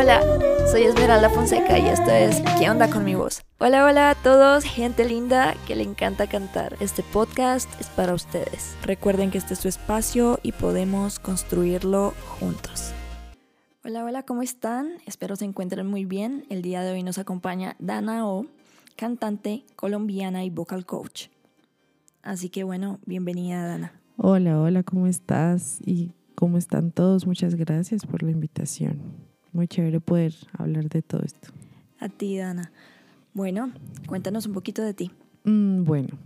Hola, soy Esmeralda Fonseca y esto es ¿Qué onda con mi voz? Hola, hola a todos, gente linda que le encanta cantar. Este podcast es para ustedes. Recuerden que este es su espacio y podemos construirlo juntos. Hola, hola, ¿cómo están? Espero se encuentren muy bien. El día de hoy nos acompaña Dana O, cantante colombiana y vocal coach. Así que bueno, bienvenida Dana. Hola, hola, ¿cómo estás? Y ¿Cómo están todos? Muchas gracias por la invitación. Muy chévere poder hablar de todo esto. A ti, Dana. Bueno, cuéntanos un poquito de ti. Mm, bueno,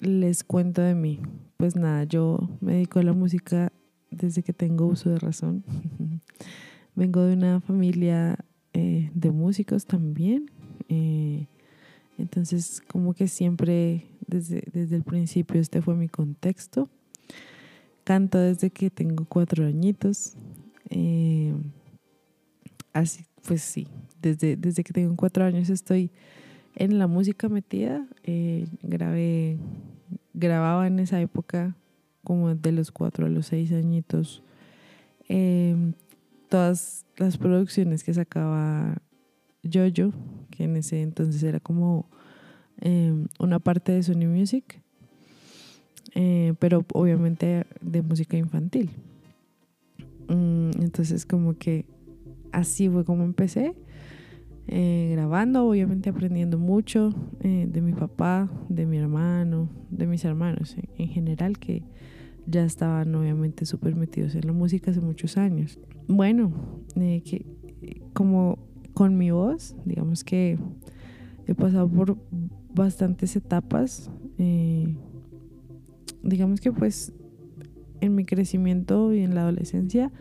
les cuento de mí. Pues nada, yo me dedico a la música desde que tengo uso de razón. Vengo de una familia eh, de músicos también. Eh, entonces, como que siempre, desde, desde el principio, este fue mi contexto canto desde que tengo cuatro añitos. Eh, pues sí, desde, desde que tengo cuatro años estoy en la música metida. Eh, grabé, grababa en esa época, como de los cuatro a los seis añitos, em, todas las producciones que sacaba Jojo, que en ese entonces era como em, una parte de Sony Music. Eh, pero obviamente de música infantil. Mm, entonces como que así fue como empecé, eh, grabando, obviamente aprendiendo mucho eh, de mi papá, de mi hermano, de mis hermanos en, general que ya estaban obviamente súper metidos en la música hace muchos años. Bueno, que como con mi voz, digamos que he pasado por bastantes etapas digamos que pues en mi crecimiento y en la adolescencia,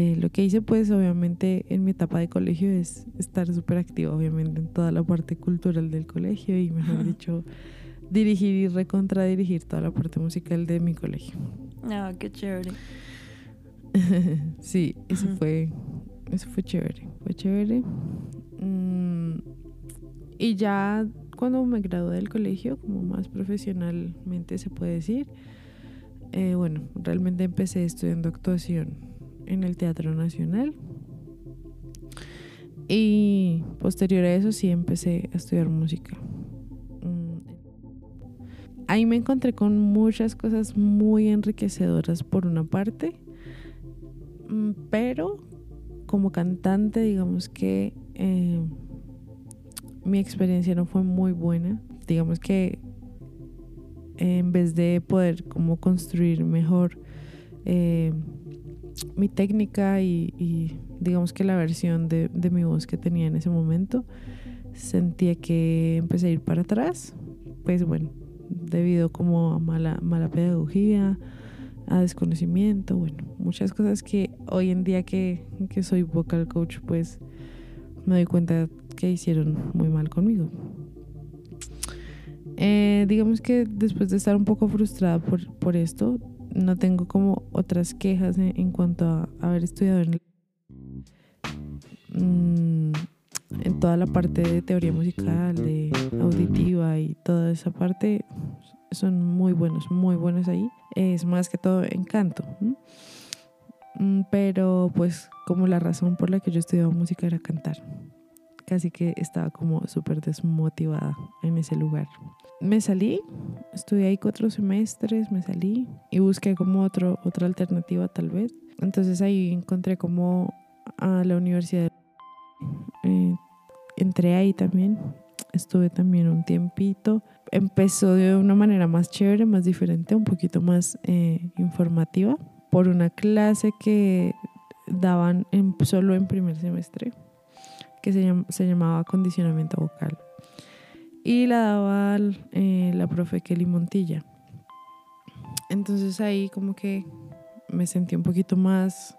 eh, lo que hice pues obviamente en mi etapa de colegio es estar súper activa obviamente en toda la parte cultural del colegio y mejor dicho dirigir y recontradirigir toda la parte musical de mi colegio. Ah, qué chévere. sí, eso fue, eso fue chévere, fue chévere. Mm, y ya cuando me gradué del colegio, como más profesionalmente se puede decir, eh, bueno, realmente empecé estudiando actuación en el Teatro Nacional. Y posterior a eso sí empecé a estudiar música. Mm, ahí me encontré con muchas cosas muy enriquecedoras por una parte, mm, pero como cantante digamos que eh, mi experiencia no fue muy buena. Digamos que en vez de poder como construir mejor eh, mi técnica y, digamos que la versión de, mi voz que tenía en ese momento, sentía que empecé a ir para atrás. Pues bueno, debido como a mala, mala pedagogía, a desconocimiento, bueno, muchas cosas que hoy en día que, que soy vocal coach, pues me doy cuenta que hicieron muy mal conmigo. Eh, digamos que después de estar un poco frustrada por, por esto, no tengo como otras quejas en, cuanto a haber estudiado en, mm, en toda la parte de teoría musical, de auditiva y toda esa parte. Son muy buenos, muy buenos ahí. Es más que todo encanto. Mm, pero pues como la razón por la que yo estudiaba música era cantar casi que estaba como súper desmotivada en ese lugar. Me salí, estudié ahí cuatro semestres, me salí y busqué como otro, otra alternativa tal vez. Entonces ahí encontré como a la universidad. Eh, entré ahí también, estuve también un tiempito. Empezó de una manera más chévere, más diferente, un poquito más eh, informativa, por una clase que daban en, solo en primer semestre que se, llamaba acondicionamiento vocal. Y la daba eh, la profe Kelly Montilla. Entonces ahí como que me sentí un poquito más,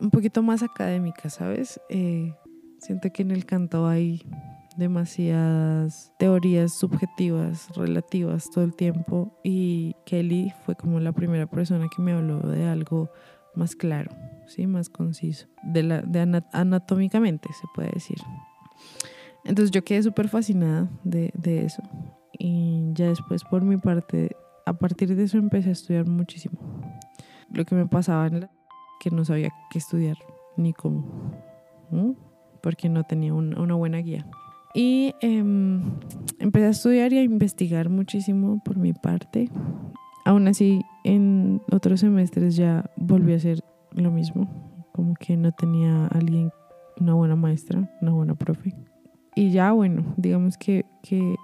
un poquito más académica, ¿sabes? Eh, siento que en el canto hay demasiadas teorías subjetivas, relativas todo el tiempo y Kelly fue como la primera persona que me habló de algo más claro, ¿sí? más conciso, de la, de anatómicamente se puede decir. Entonces yo quedé súper fascinada de, de, eso y ya después por mi parte, a partir de eso empecé a estudiar muchísimo. Lo que me pasaba en la que no sabía qué estudiar ni cómo. porque no tenía una buena guía. Y em, empecé a estudiar y a investigar muchísimo por mi parte. Aún así, en otros semestres ya volví a hacer lo mismo, como que no tenía alguien, una buena maestra, una buena profe. Y ya, bueno, digamos que, que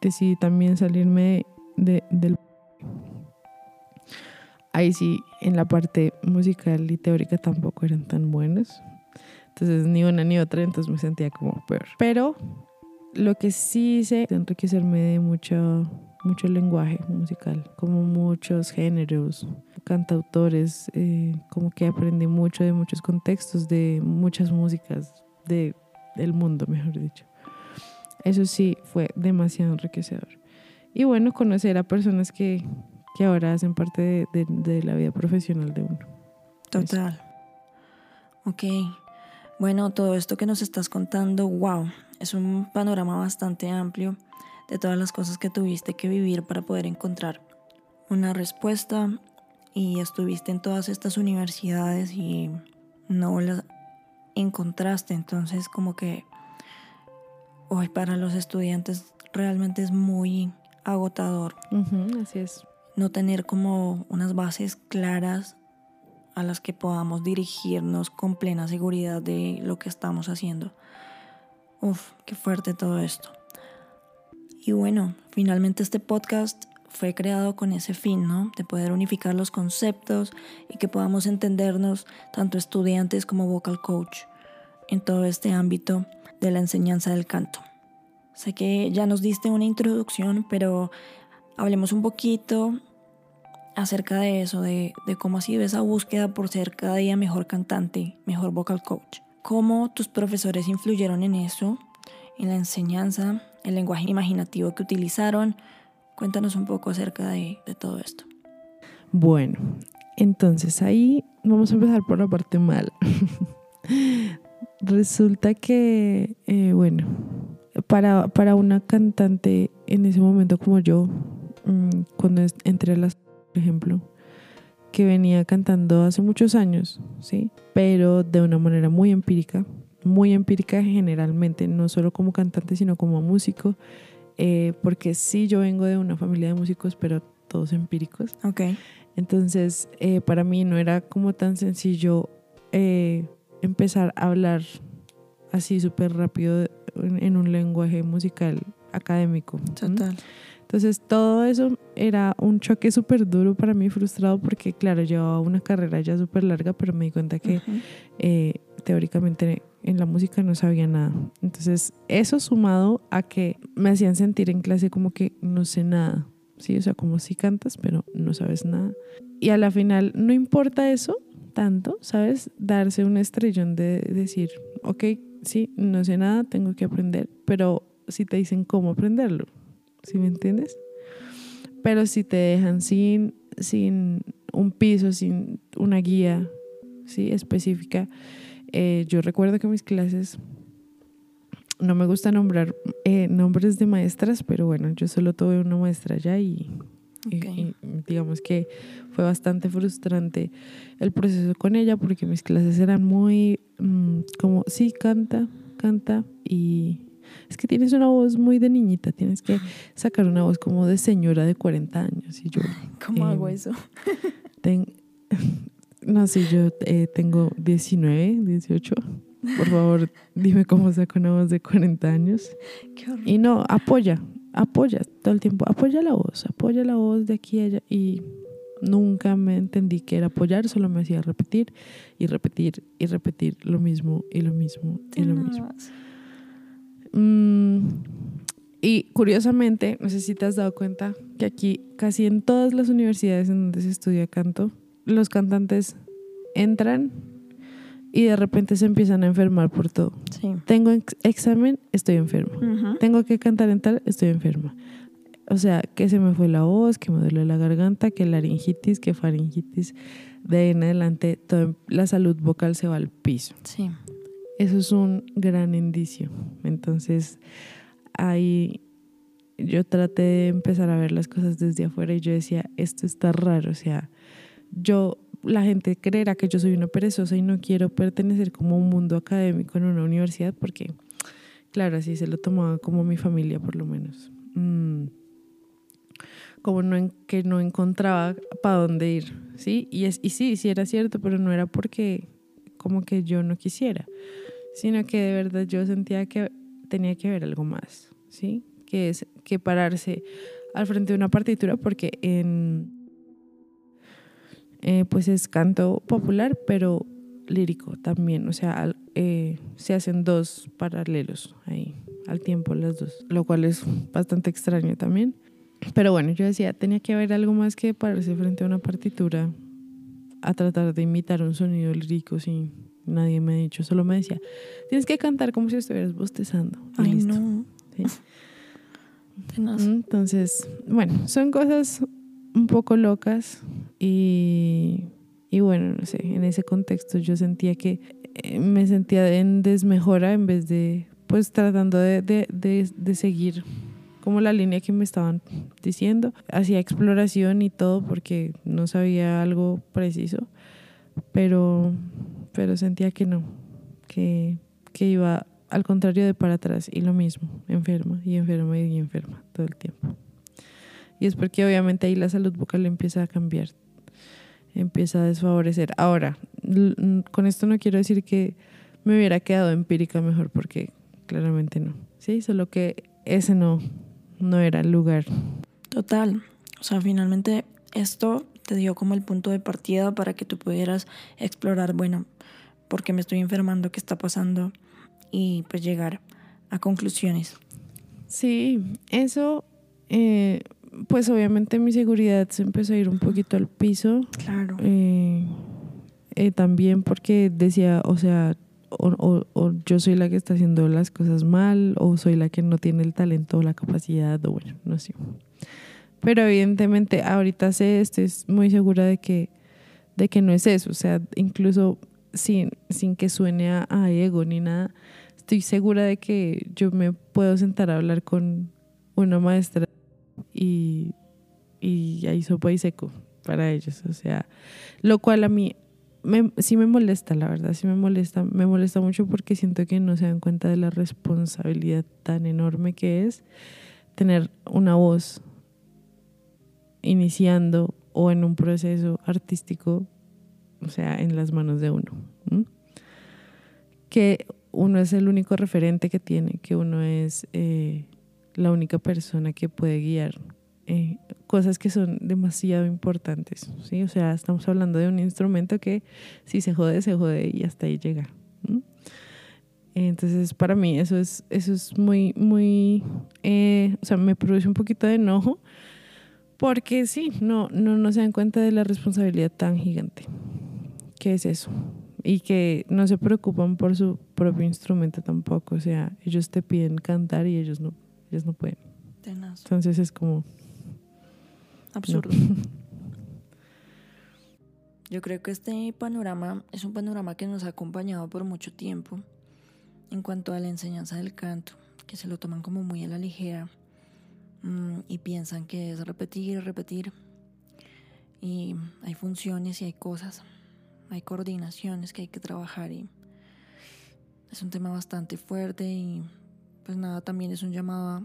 decidí también salirme de, del... Ahí sí, en la parte musical y teórica tampoco eran tan buenos. Entonces, ni una ni otra, entonces me sentía como peor. Pero lo que sí hice enriquecerme de mucho, mucho lenguaje musical, como muchos géneros, cantautores, eh, como que aprendí mucho de muchos contextos, de muchas músicas de, del mundo, mejor dicho. Eso sí fue demasiado enriquecedor. Y bueno, conocer a personas que, que ahora hacen parte de, la vida profesional de uno. Total. Ok. Bueno, todo esto que nos estás contando, wow, es un panorama bastante amplio de todas las cosas que tuviste que vivir para poder encontrar una respuesta y estuviste en todas estas universidades y no las encontraste. Entonces como que hoy para los estudiantes realmente es muy agotador. así es. No tener como unas bases claras a las que podamos dirigirnos con plena seguridad de lo que estamos haciendo. Uf, qué fuerte todo esto. Y bueno, finalmente este podcast fue creado con ese fin, ¿no? De poder unificar los conceptos y que podamos entendernos tanto estudiantes como vocal coach en todo este ámbito de la enseñanza del canto. Sé que ya nos diste una introducción, pero hablemos un poquito acerca de eso, de, de cómo ha sido esa búsqueda por ser cada día mejor cantante, mejor vocal coach cómo tus profesores influyeron en eso, en la enseñanza, el lenguaje imaginativo que utilizaron. Cuéntanos un poco acerca de, todo esto. Bueno, entonces ahí vamos a empezar por la parte mal. Resulta que, eh, bueno, para, para, una cantante en ese momento como yo, mm, cuando entré a las, por ejemplo, que venía cantando hace muchos años, ¿sí? Pero de una manera muy empírica, muy empírica generalmente, no solo como cantante, sino como músico, eh, porque sí yo vengo de una familia de músicos, pero todos empíricos. Ok. Entonces, eh, para mí no era como tan sencillo eh, empezar a hablar así súper rápido en, un lenguaje musical académico. Total. Entonces todo eso era un choque súper duro para mí, frustrado, porque claro, llevaba una carrera ya súper larga, pero me di cuenta que eh, teóricamente en la música no sabía nada. Entonces eso sumado a que me hacían sentir en clase como que no sé nada, ¿sí? O sea, como si cantas, pero no sabes nada. Y a la final no importa eso tanto, ¿sabes? Darse un estrellón de decir, ok, sí, no sé nada, tengo que aprender, pero si te dicen cómo aprenderlo, ¿sí me entiendes? Pero si te dejan sin, sin un piso, sin una guía ¿sí? específica, eh, yo recuerdo que mis clases, no me gusta nombrar eh, nombres de maestras, pero bueno, yo solo tuve una maestra ya y, digamos que fue bastante frustrante el proceso con ella porque mis clases eran muy mm, como, sí, canta, canta y es que tienes una voz muy de niñita, tienes que sacar una voz como de señora de 40 años. Y yo, ¿Cómo hago em, eso? no sé, yo eh, tengo 19, 18. Por favor, dime cómo saco una voz de 40 años. y no, apoya, apoya todo el tiempo, apoya la voz, apoya la voz de aquí a allá. Y nunca me entendí que era apoyar, solo me hacía repetir y repetir y repetir lo mismo y lo mismo y lo mismo. Mm, y curiosamente, no sé si te has dado cuenta que aquí casi en todas las universidades en donde se estudia canto, los cantantes entran y de repente se empiezan a enfermar por todo. Tengo examen, estoy enferma. Tengo que cantar en tal, estoy enferma. O sea, que se me fue la voz, que me duele la garganta, que laringitis, que faringitis. De ahí en adelante, toda la salud vocal se va al piso. Sí. Eso es un gran indicio. Entonces, ahí yo traté de empezar a ver las cosas desde afuera y yo decía, esto está raro. O sea, yo la gente creerá que yo soy una perezosa y no quiero pertenecer como un mundo académico en una universidad porque, claro, así se lo tomaba como mi familia por lo menos. Mm. Como no que no encontraba para dónde ir, ¿sí? Y, es, y sí, sí era cierto, pero no era porque como que yo no quisiera, sino que de verdad yo sentía que tenía que haber algo más, ¿sí? Que es que pararse al frente de una partitura porque en eh, pues es canto popular, pero lírico también. O sea, eh, se hacen dos paralelos ahí al tiempo las dos, lo cual es bastante extraño también. Pero bueno, yo decía, tenía que haber algo más que pararse frente a una partitura a tratar de imitar un sonido lírico sin nadie me ha dicho, solo me decía, tienes que cantar como si estuvieras bostezando. Ay, no. Entonces, bueno, son cosas un poco locas y, y bueno, no sé, en ese contexto yo sentía que eh, me sentía en desmejora en vez de, pues tratando de, de, de, de seguir como la línea que me estaban diciendo. Hacía exploración y todo porque no sabía algo preciso, pero, pero sentía que no, que, que iba al contrario de para atrás y lo mismo, enferma y enferma y enferma todo el tiempo. Y es porque obviamente ahí la salud vocal empieza a cambiar, empieza a desfavorecer. Ahora, con esto no quiero decir que me hubiera quedado empírica mejor, porque claramente no. Sí, solo que ese no, no era el lugar. Total. O sea, finalmente esto te dio como el punto de partida para que tú pudieras explorar, bueno, por qué me estoy enfermando, qué está pasando y pues llegar a conclusiones. Sí, eso eh, pues obviamente mi seguridad se empezó a ir un poquito al piso. Claro. Eh, eh, también porque decía, o sea, o, o, yo soy la que está haciendo las cosas mal, o soy la que no tiene el talento o la capacidad, o bueno, no sé. Pero evidentemente ahorita sé, estoy muy segura de que, de que no es eso. O sea, incluso sin, sin que suene a, ego ni nada, estoy segura de que yo me puedo sentar a hablar con una maestra y, y hay sopa y seco para ellos. O sea, lo cual a mí me, sí me molesta, la verdad, sí me molesta. Me molesta mucho porque siento que no se dan cuenta de la responsabilidad tan enorme que es tener una voz iniciando o en un proceso artístico, o sea, en las manos de uno. Que uno es el único referente que tiene, que uno es eh, la única persona que puede guiar eh, cosas que son demasiado importantes, ¿sí? O sea, estamos hablando de un instrumento que si se jode, se jode y hasta ahí llega. Entonces, para mí eso es, eso es muy, muy, eh, o sea, me produce un poquito de enojo porque sí, no, no, no se dan cuenta de la responsabilidad tan gigante que es eso. Y que no se preocupan por su propio instrumento tampoco. O sea, ellos te piden cantar y ellos no ellos no pueden. Entonces es como... Absurdo. Yo creo que este panorama es un panorama que nos ha acompañado por mucho tiempo en cuanto a la enseñanza del canto, que se lo toman como muy a la ligera mm, y piensan que es repetir, repetir. Y hay funciones y hay cosas, hay coordinaciones que hay que trabajar y es un tema bastante fuerte y pues nada, también es un llamado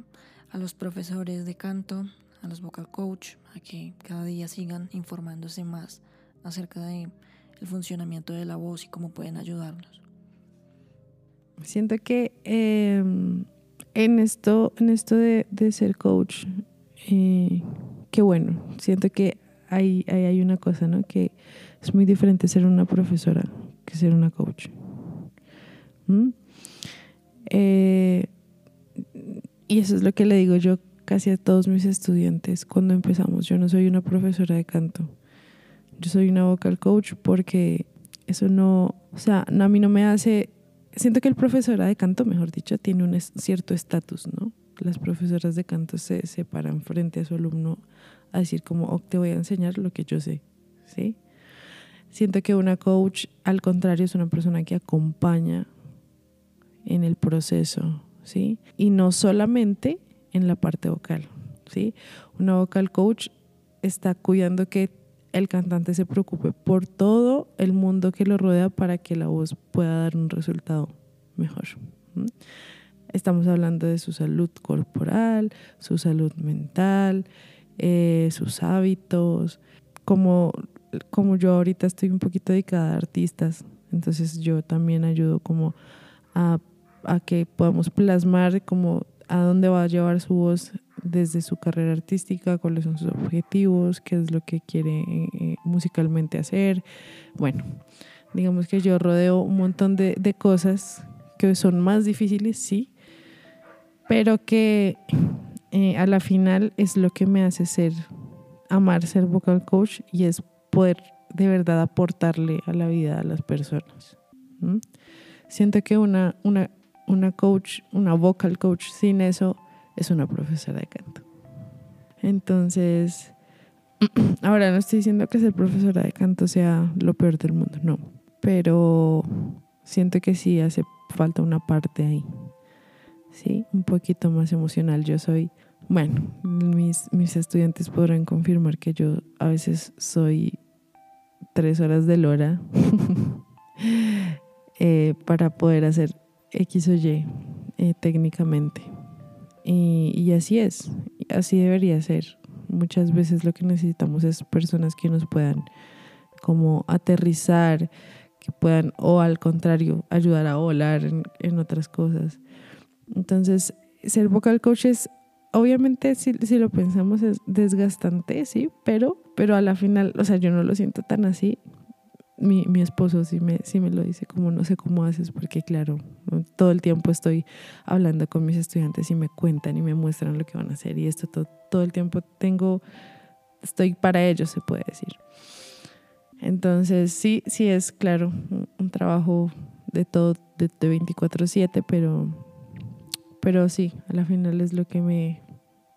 a, los profesores de canto, a los vocal coach, a que cada día sigan informándose más acerca de el funcionamiento de la voz y cómo pueden ayudarnos. Siento que em, en esto, en esto de, ser coach, eh, qué bueno, siento que hay, hay, una cosa, ¿no? Que es muy diferente ser una profesora que ser una coach. ¿Mm? Eh, y eso es lo que le digo yo casi a todos mis estudiantes cuando empezamos. Yo no soy una profesora de canto. Yo soy una vocal coach porque eso no, o sea, a mí no me hace, siento que el profesora de canto, mejor dicho, tiene un cierto estatus, ¿no? Las profesoras de canto se, se paran frente a su alumno a decir como, oh, te voy a enseñar lo que yo sé, ¿sí? Siento que una coach, al contrario, es una persona que acompaña en el proceso ¿sí? Y no solamente en la parte vocal, ¿sí? Una vocal coach está cuidando que el cantante se preocupe por todo el mundo que lo rodea para que la voz pueda dar un resultado mejor. Estamos hablando de su salud corporal, su salud mental, eh, sus hábitos, como, como yo ahorita estoy un poquito dedicada a artistas, entonces yo también ayudo como a, a que podamos plasmar como a dónde va a llevar su voz desde su carrera artística, cuáles son sus objetivos, qué es lo que quiere eh, musicalmente hacer. Bueno, digamos que yo rodeo un montón de, de, cosas que son más difíciles, sí, pero que eh, a la final es lo que me hace ser, amar ser vocal coach y es poder de verdad aportarle a la vida a las personas. Siento que una, una, una coach, una vocal coach sin eso es una profesora de canto. Entonces, ahora no estoy diciendo que ser profesora de canto sea lo peor del mundo, no, pero siento que sí hace falta una parte ahí, sí, un poquito más emocional. Yo soy, bueno, mis, mis estudiantes podrán confirmar que yo a veces soy tres horas de lora eh, para poder hacer X o Y eh, técnicamente. Y, así es, así debería ser. Muchas veces lo que necesitamos es personas que nos puedan como aterrizar, que puedan, o al contrario, ayudar a volar en, otras cosas. Entonces, ser vocal coach es, obviamente, si, si, lo pensamos, es desgastante, sí, pero, pero a la final, o sea, yo no lo siento tan así mi, mi, esposo sí me, sí me lo dice, como no sé cómo haces, porque claro, todo el tiempo estoy hablando con mis estudiantes y me cuentan y me muestran lo que van a hacer y esto todo, todo el tiempo tengo, estoy para ellos, se puede decir. Entonces sí, sí es claro, un, trabajo de todo, de, de 24/7, pero, pero sí, a la final es lo que me,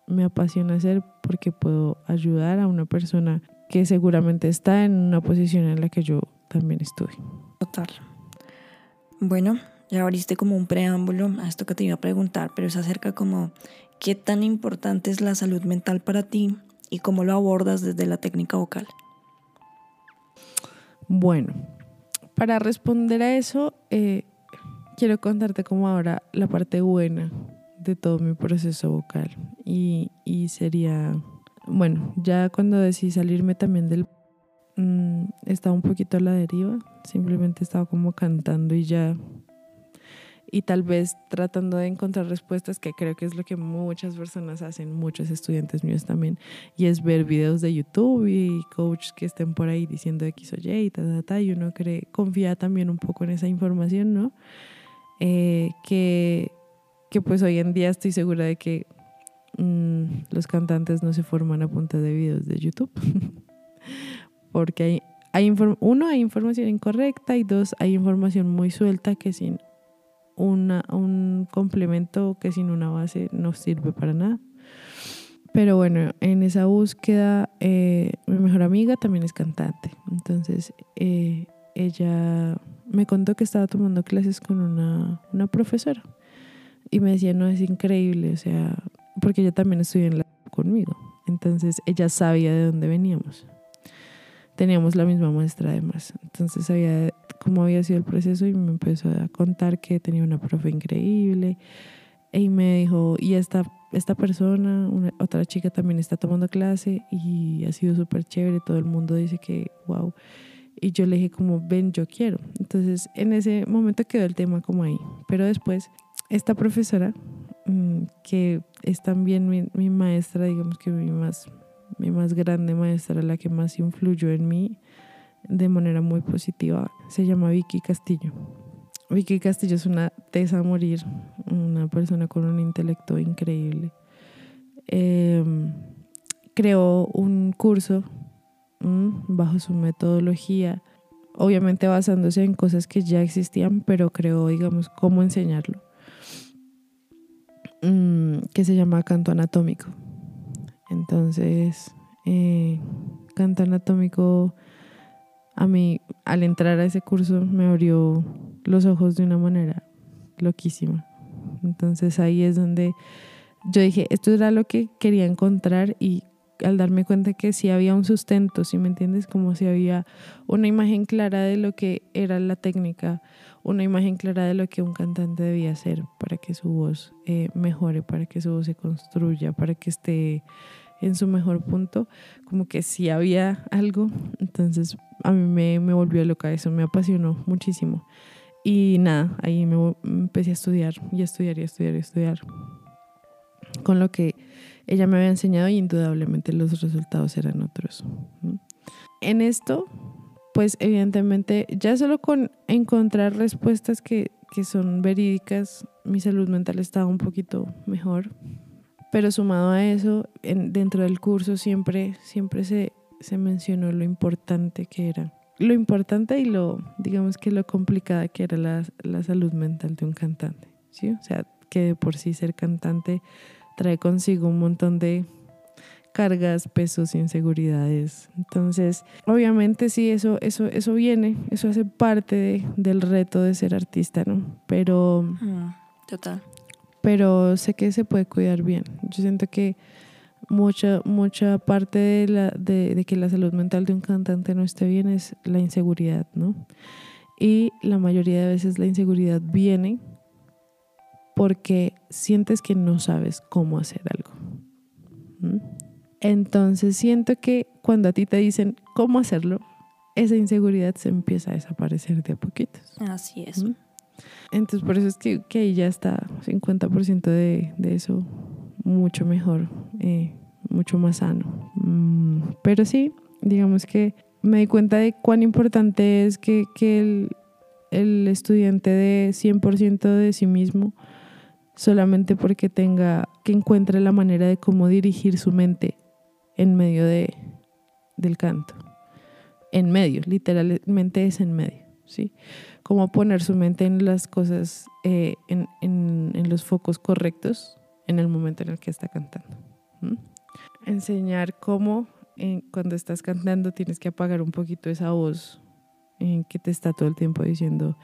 me apasiona hacer porque puedo ayudar a una persona que seguramente está en una posición en la que yo también estuve. Total. Bueno, ya abriste como un preámbulo a esto que te iba a preguntar, pero es acerca como qué tan importante es la salud mental para ti y cómo lo abordas desde la técnica vocal. Bueno, para responder a eso, eh, quiero contarte como ahora la parte buena de todo mi proceso vocal y, y sería, bueno, ya cuando decidí salirme también del Mm, estaba un poquito a la deriva, simplemente estaba como cantando y ya. Y tal vez tratando de encontrar respuestas, que creo que es lo que muchas personas hacen, muchos estudiantes míos también, y es ver videos de YouTube y coaches que estén por ahí diciendo X o Y y ta, ta, y uno cree, confía también un poco en esa información, ¿no? Eh, que, que pues hoy en día estoy segura de que mm, los cantantes no se forman a punta de videos de YouTube. porque hay, hay uno, hay información incorrecta y dos, hay información muy suelta que sin una, un complemento, que sin una base no sirve para nada. Pero bueno, en esa búsqueda, eh, mi mejor amiga también es cantante. Entonces, eh, ella me contó que estaba tomando clases con una, una profesora. Y me decía, no, es increíble, o sea, porque ella también estudió en la conmigo. Entonces, ella sabía de dónde veníamos teníamos la misma muestra además. Entonces sabía cómo había sido el proceso y me empezó a contar que tenía una profe increíble. Y me dijo, y esta, esta persona, otra chica también está tomando clase y ha sido súper chévere, todo el mundo dice que, wow. Y yo le dije como, ven, yo quiero. Entonces en ese momento quedó el tema como ahí. Pero después, esta profesora, mm, que es también mi, maestra, digamos que mi más mi más grande maestra, la que más influyó en mí de manera muy positiva, se llama Vicky Castillo. Vicky Castillo es una tesa a morir, una persona con un intelecto increíble. Em, creó un curso bajo su metodología, obviamente basándose en cosas que ya existían, pero creó, digamos, cómo enseñarlo, mm, que se llama canto anatómico. Entonces, eh, canto anatómico, a mí al entrar a ese curso me abrió los ojos de una manera loquísima. Entonces ahí es donde yo dije, esto era lo que quería encontrar y al darme cuenta que sí había un sustento, si me entiendes? Como si había una imagen clara de lo que era la técnica, una imagen clara de lo que un cantante debía hacer para que su voz eh, mejore, para que su voz se construya, para que esté en su mejor punto, como que sí había algo, entonces a mí me, me volvió loca, eso me apasionó muchísimo. Y nada, ahí me, empecé a estudiar y a estudiar y a estudiar y a estudiar con lo que ella me había enseñado y indudablemente los resultados eran otros. En esto, pues evidentemente ya solo con encontrar respuestas que, que son verídicas, mi salud mental estaba un poquito mejor. Pero sumado a eso, en, dentro del curso siempre, siempre se, se mencionó lo importante que era. Lo importante y lo, digamos que lo complicada que era la, la salud mental de un cantante. ¿sí? O sea, que de por sí ser cantante trae consigo un montón de cargas, pesos, inseguridades. Entonces, obviamente sí, eso, eso, eso viene, eso hace parte del reto de ser artista, ¿no? Pero... Mm, total. Pero sé que se puede cuidar bien. Yo siento que mucha, mucha parte de, la, de, de que la salud mental de un cantante no esté bien es la inseguridad, ¿no? Y la mayoría de veces la inseguridad viene porque sientes que no sabes cómo hacer algo. Entonces siento que cuando a ti te dicen cómo hacerlo, esa inseguridad se empieza a desaparecer de a poquitos. Así es. Entonces por eso es que, que ahí ya está 50% de, de, eso mucho mejor, eh, mucho más sano. Mm, pero sí, digamos que me di cuenta de cuán importante es que, que el, el estudiante de 100% de sí mismo solamente porque tenga que encuentre la manera de cómo dirigir su mente en medio de, del canto. En medio, literalmente es en medio, ¿sí? Cómo poner su mente en las cosas, eh, en, en, en, los focos correctos en el momento en el que está cantando. Enseñar cómo eh, cuando estás cantando tienes que apagar un poquito esa voz eh, que te está todo el tiempo diciendo,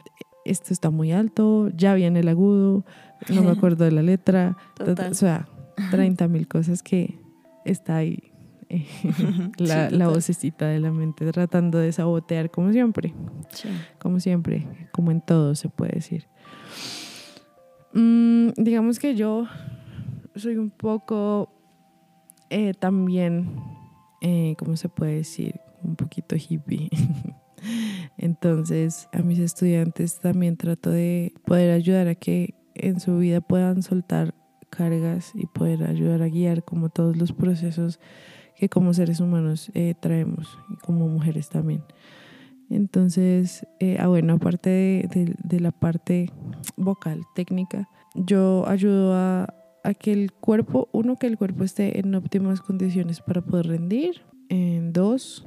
esto está muy alto, ya viene el agudo, no me acuerdo de la letra, o sea, 30 mil cosas que está ahí eh, la, sí, la, vocecita de la mente tratando de sabotear como siempre, sí. como siempre, como en todo se puede decir. Mm, digamos que yo soy un poco eh, también, eh, ¿cómo se puede decir? Un poquito hippie. Entonces, a mis estudiantes también trato de poder ayudar a que en su vida puedan soltar cargas y poder ayudar a guiar como todos los procesos que como seres humanos eh, traemos y como mujeres también. Entonces, eh, ah, bueno, aparte de, la parte vocal, técnica, yo ayudo a, a, que el cuerpo, uno, que el cuerpo esté en óptimas condiciones para poder rendir, en dos,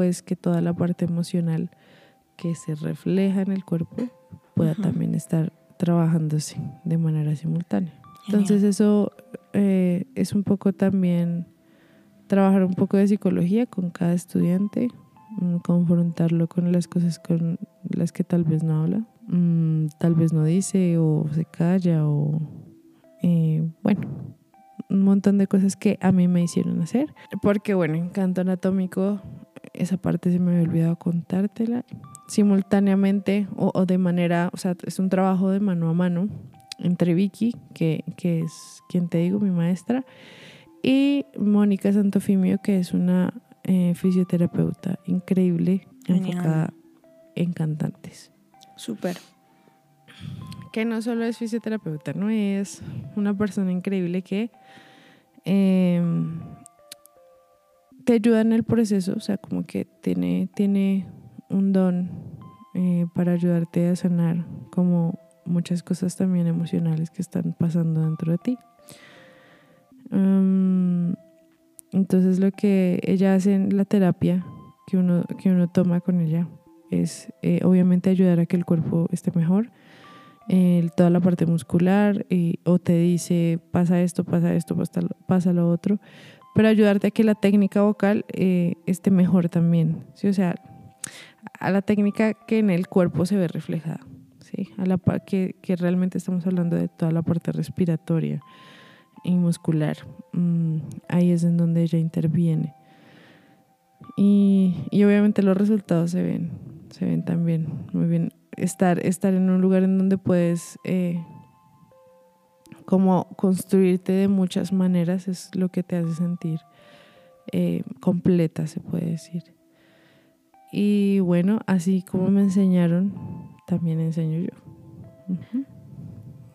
pues que toda la parte emocional que se refleja en el cuerpo pueda también estar trabajándose de manera simultánea. Entonces eso eh, es un poco también trabajar un poco de psicología con cada estudiante, mmm, confrontarlo con las cosas con las que tal vez no habla, mmm, tal vez no dice o se calla o eh, bueno, un montón de cosas que a mí me hicieron hacer. Porque bueno, en canto anatómico esa parte se me había olvidado contártela. Simultáneamente o, o, de manera, o sea, es un trabajo de mano a mano entre Vicky, que, que es quien te digo, mi maestra, y Mónica Santofimio, que es una eh, fisioterapeuta increíble, Genial. enfocada en cantantes. Súper. Que no solo es fisioterapeuta, no es una persona increíble que eh, te ayuda en el proceso, o sea, como que tiene, tiene un don eh, para ayudarte a sanar como muchas cosas también emocionales que están pasando dentro de ti. Um, entonces lo que ella hace en la terapia que uno, que uno toma con ella es eh, obviamente ayudar a que el cuerpo esté mejor, eh, toda la parte muscular, y, o te dice pasa esto, pasa esto, pasa, pasa lo otro, pero ayudarte a que la técnica vocal eh, esté mejor también, ¿sí? O sea, a la técnica que en el cuerpo se ve reflejada, ¿sí? A la que, que realmente estamos hablando de toda la parte respiratoria, y muscular. Mm, ahí es en donde ella interviene. Y, y, obviamente los resultados se ven, se ven también muy bien. Estar, estar en un lugar en donde puedes eh, como construirte de muchas maneras es lo que te hace sentir eh, completa, se puede decir. Y bueno, así como me enseñaron, también enseño yo.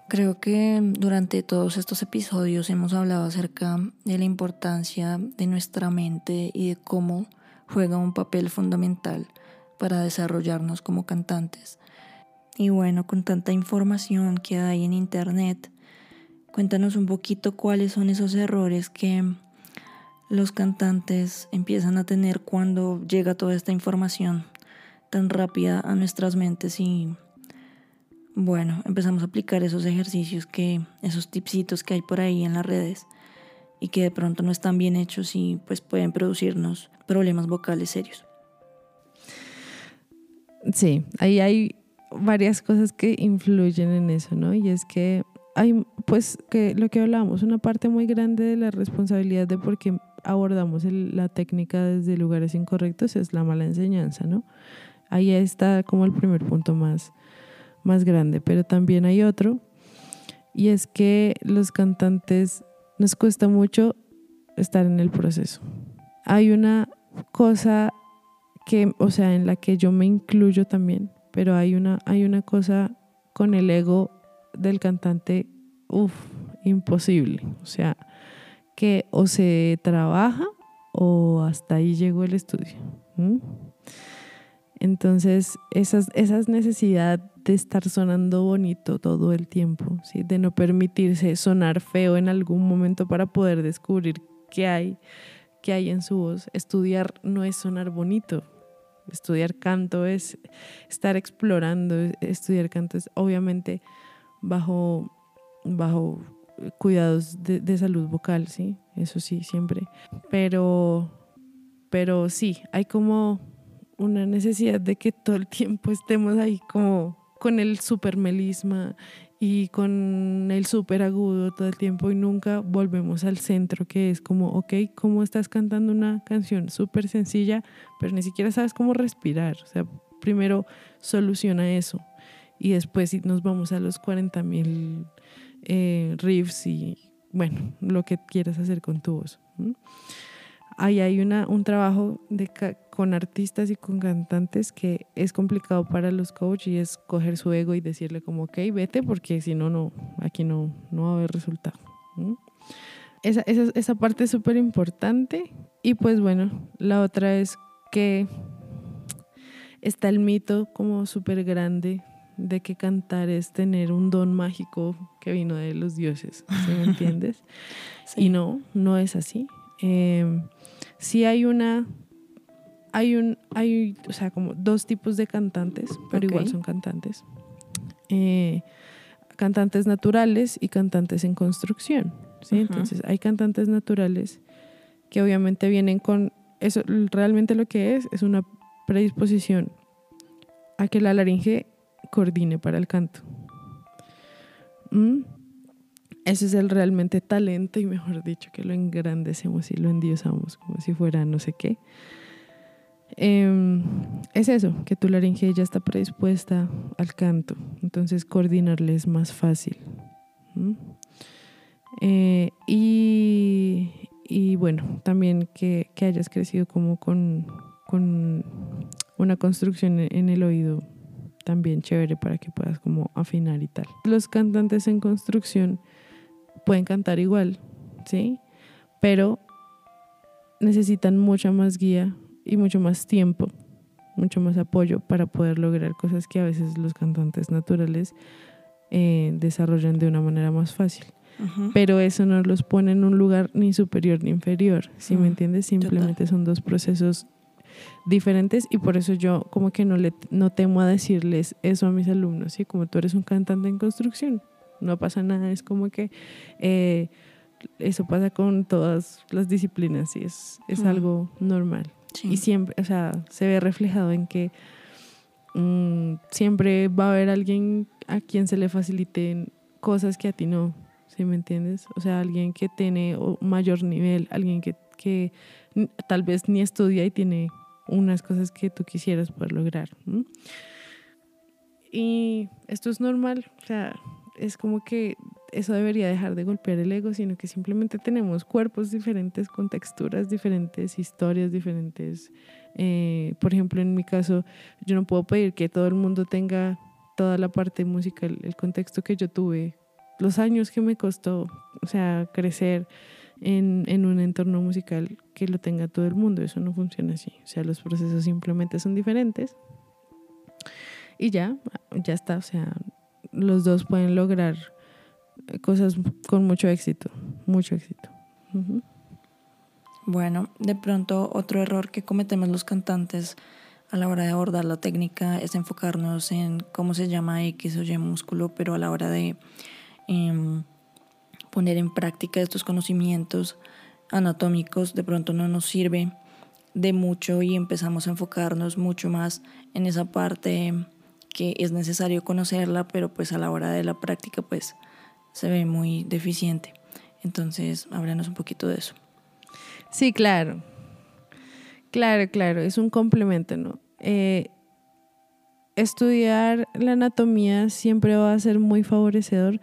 Creo que durante todos estos episodios hemos hablado acerca de la importancia de nuestra mente y de cómo juega un papel fundamental para desarrollarnos como cantantes. Y bueno, con tanta información que hay en Internet, Cuéntanos un poquito cuáles son esos errores que los cantantes empiezan a tener cuando llega toda esta información tan rápida a nuestras mentes y bueno, empezamos a aplicar esos ejercicios que esos tipsitos que hay por ahí en las redes y que de pronto no están bien hechos y pues pueden producirnos problemas vocales serios. Sí, ahí hay varias cosas que influyen en eso, ¿no? Y es que hay, pues, que lo que hablábamos, una parte muy grande de la responsabilidad de por qué abordamos la técnica desde lugares incorrectos es la mala enseñanza, ¿no? Ahí está como el primer punto más, más grande, pero también hay otro, y es que los cantantes nos cuesta mucho estar en el proceso. Hay una cosa que, o sea, en la que yo me incluyo también, pero hay una, hay una cosa con el ego del cantante, uff, imposible. O sea, que o se trabaja o hasta ahí llegó el estudio. Entonces, esas, esas necesidad de estar sonando bonito todo el tiempo, ¿sí? de no permitirse sonar feo en algún momento para poder descubrir qué hay, qué hay en su voz. Estudiar no es sonar bonito. Estudiar canto es estar explorando. Estudiar canto es obviamente bajo, bajo cuidados de, salud vocal, ¿sí? Eso sí, siempre. Pero, pero sí, hay como una necesidad de que todo el tiempo estemos ahí como con el super melisma y con el super agudo todo el tiempo y nunca volvemos al centro que es como, ok, ¿cómo estás cantando una canción súper sencilla, pero ni siquiera sabes cómo respirar? O sea, primero soluciona eso y después nos vamos a los 40 mil eh, riffs y bueno, lo que quieras hacer con tu voz. Ahí hay una, un trabajo de, con artistas y con cantantes que es complicado para los coaches y es coger su ego y decirle como, ok, vete porque si no, no, aquí no, no va a haber resultado. Esa, esa, esa parte es súper importante y pues bueno, la otra es que está el mito como súper grande de que cantar es tener un don mágico que vino de los dioses, ¿sí me entiendes? Y no, no es así. Eh, sí hay una, hay un, hay, o sea, como dos tipos de cantantes, pero igual son cantantes. Eh, cantantes naturales y cantantes en construcción, ¿sí? Entonces hay cantantes naturales que obviamente vienen con, eso realmente lo que es, es una predisposición a que la laringe coordine para el canto. Mm. Ese es el realmente talento y mejor dicho que lo engrandecemos y lo endiosamos como si fuera no sé qué. Em, es eso, que tu laringe ya está predispuesta al canto, entonces coordinarle es más fácil. Mm. Eh, y, y, bueno, también que, que hayas crecido como con, con, una construcción en el oído también chévere para que puedas como afinar y tal. Los cantantes en construcción pueden cantar igual, ¿sí? Pero necesitan mucha más guía y mucho más tiempo, mucho más apoyo para poder lograr cosas que a veces los cantantes naturales eh, desarrollan de una manera más fácil. Pero eso no los pone en un lugar ni superior ni inferior, ¿sí me entiendes? Simplemente son dos procesos diferentes y por eso yo como que no, le, no temo a decirles eso a mis alumnos, ¿sí? Como tú eres un cantante en construcción, no pasa nada, es como que eh, eso pasa con todas las disciplinas y es, es algo normal. Y siempre, o sea, se ve reflejado en que mm, siempre va a haber alguien a quien se le faciliten cosas que a ti no, ¿sí me entiendes? O sea, alguien que tiene mayor nivel, alguien que, que tal vez ni estudia y tiene unas cosas que tú quisieras poder lograr. Y esto es normal, o sea, es como que eso debería dejar de golpear el ego, sino que simplemente tenemos cuerpos diferentes, con texturas diferentes, historias diferentes. Eh, por ejemplo, en mi caso, yo no puedo pedir que todo el mundo tenga toda la parte musical, el contexto que yo tuve, los años que me costó, o sea, crecer en, en un entorno musical que lo tenga todo el mundo. Eso no funciona así. O sea, los procesos simplemente son diferentes. Y ya, ya está. O sea, los dos pueden lograr cosas con mucho éxito, mucho éxito. Bueno, de pronto otro error que cometemos los cantantes a la hora de abordar la técnica es enfocarnos en cómo se llama X o Y músculo, pero a la hora de em, poner en práctica estos conocimientos anatómicos de pronto no nos sirve de mucho y empezamos a enfocarnos mucho más en esa parte que es necesario conocerla, pero pues a la hora de la práctica pues se ve muy deficiente. Entonces, háblanos un poquito de eso. Sí, claro. Claro, claro, es un complemento, ¿no? Eh, estudiar la anatomía siempre va a ser muy favorecedor,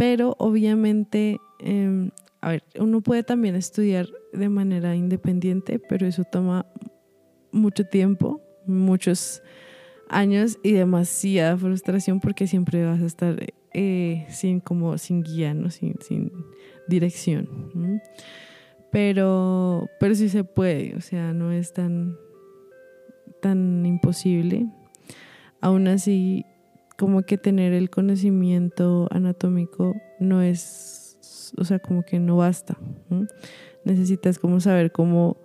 pero obviamente, em, a ver, uno puede también estudiar de manera independiente, pero eso toma mucho tiempo, muchos años y demasiada frustración porque siempre vas a estar eh, sin como sin guía, ¿no? sin, sin dirección. Pero, pero sí se puede, o sea, no es tan, tan imposible. Aún así, como que tener el conocimiento anatómico no es, o sea, como que no basta. Necesitas como saber cómo,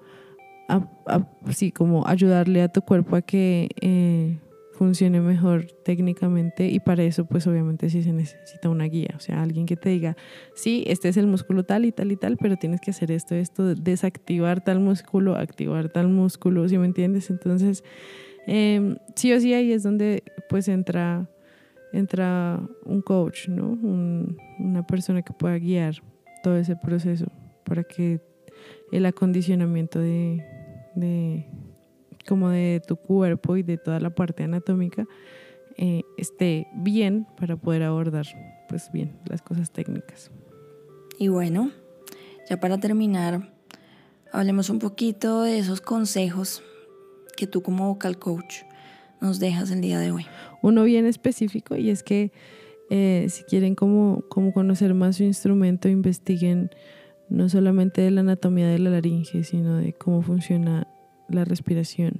sí, como ayudarle a tu cuerpo a que eh, funcione mejor técnicamente y para eso pues obviamente sí se necesita una guía, o sea, alguien que te diga, sí, este es el músculo tal y tal y tal, pero tienes que hacer esto, esto, desactivar tal músculo, activar tal músculo, ¿sí me entiendes? Entonces, em, sí o sí ahí es donde pues entra, entra un coach, ¿no? una persona que pueda guiar todo ese proceso para que el acondicionamiento de como de tu cuerpo y de toda la parte anatómica eh, esté bien para poder abordar pues bien las cosas técnicas. Y bueno, ya para terminar, hablemos un poquito de esos consejos que tú como vocal coach nos dejas el día de hoy. Uno bien específico y es que eh, si quieren como, conocer más su instrumento, investiguen no solamente de la anatomía de la laringe, sino de cómo funciona la respiración,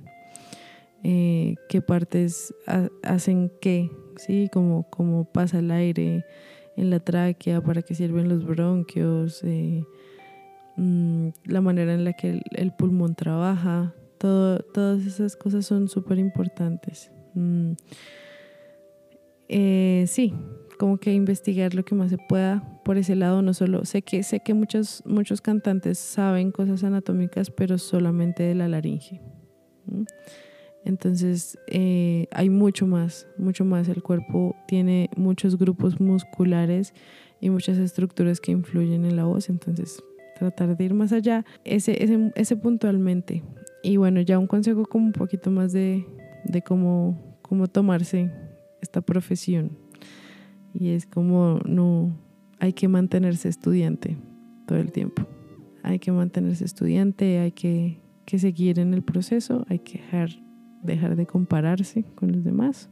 eh, qué partes hacen qué, ¿sí? Como, como pasa el aire en la tráquea, para qué sirven los bronquios, eh, mm, la manera en la que el, pulmón trabaja, todo, todas esas cosas son súper importantes. Mm, eh, sí, como que investigar lo que más se pueda por ese lado, no solo, sé que, sé que muchos, muchos cantantes saben cosas anatómicas, pero solamente de la laringe. Entonces eh, hay mucho más, mucho más. El cuerpo tiene muchos grupos musculares y muchas estructuras que influyen en la voz, entonces tratar de ir más allá, ese, ese, ese puntualmente. Y bueno, ya un consejo como un poquito más de, de cómo, cómo tomarse esta profesión y es como no hay que mantenerse estudiante todo el tiempo. Hay que mantenerse estudiante, hay que, que seguir en el proceso, hay que dejar, dejar de compararse con los demás.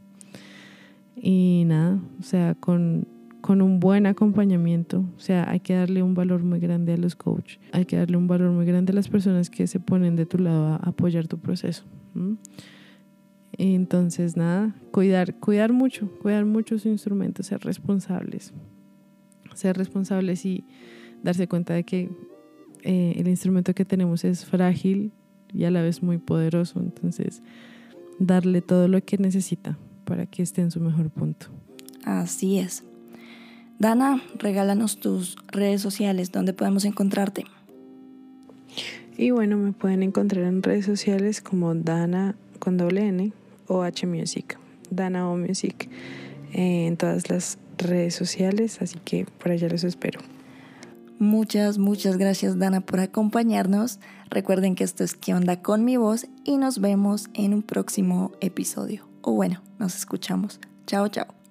Y nada, o sea, con, con un buen acompañamiento, o sea, hay que darle un valor muy grande a los coaches, hay que darle un valor muy grande a las personas que se ponen de tu lado a apoyar tu proceso. Entonces, nada, cuidar, cuidar mucho, cuidar mucho su instrumento, ser responsables. Ser responsables y darse cuenta de que eh, el instrumento que tenemos es frágil y a la vez muy poderoso. Entonces, darle todo lo que necesita para que esté en su mejor punto. Así es. Dana, regálanos tus redes sociales, donde podemos encontrarte. Y bueno, me pueden encontrar en redes sociales como Dana con doble N OH Music, Dana O Music, eh, en todas las redes sociales, así que por allá los espero. Muchas, muchas gracias Dana por acompañarnos. Recuerden que esto es ¿Qué onda con mi voz? Y nos vemos en un próximo episodio. O bueno, nos escuchamos. Chao, chao.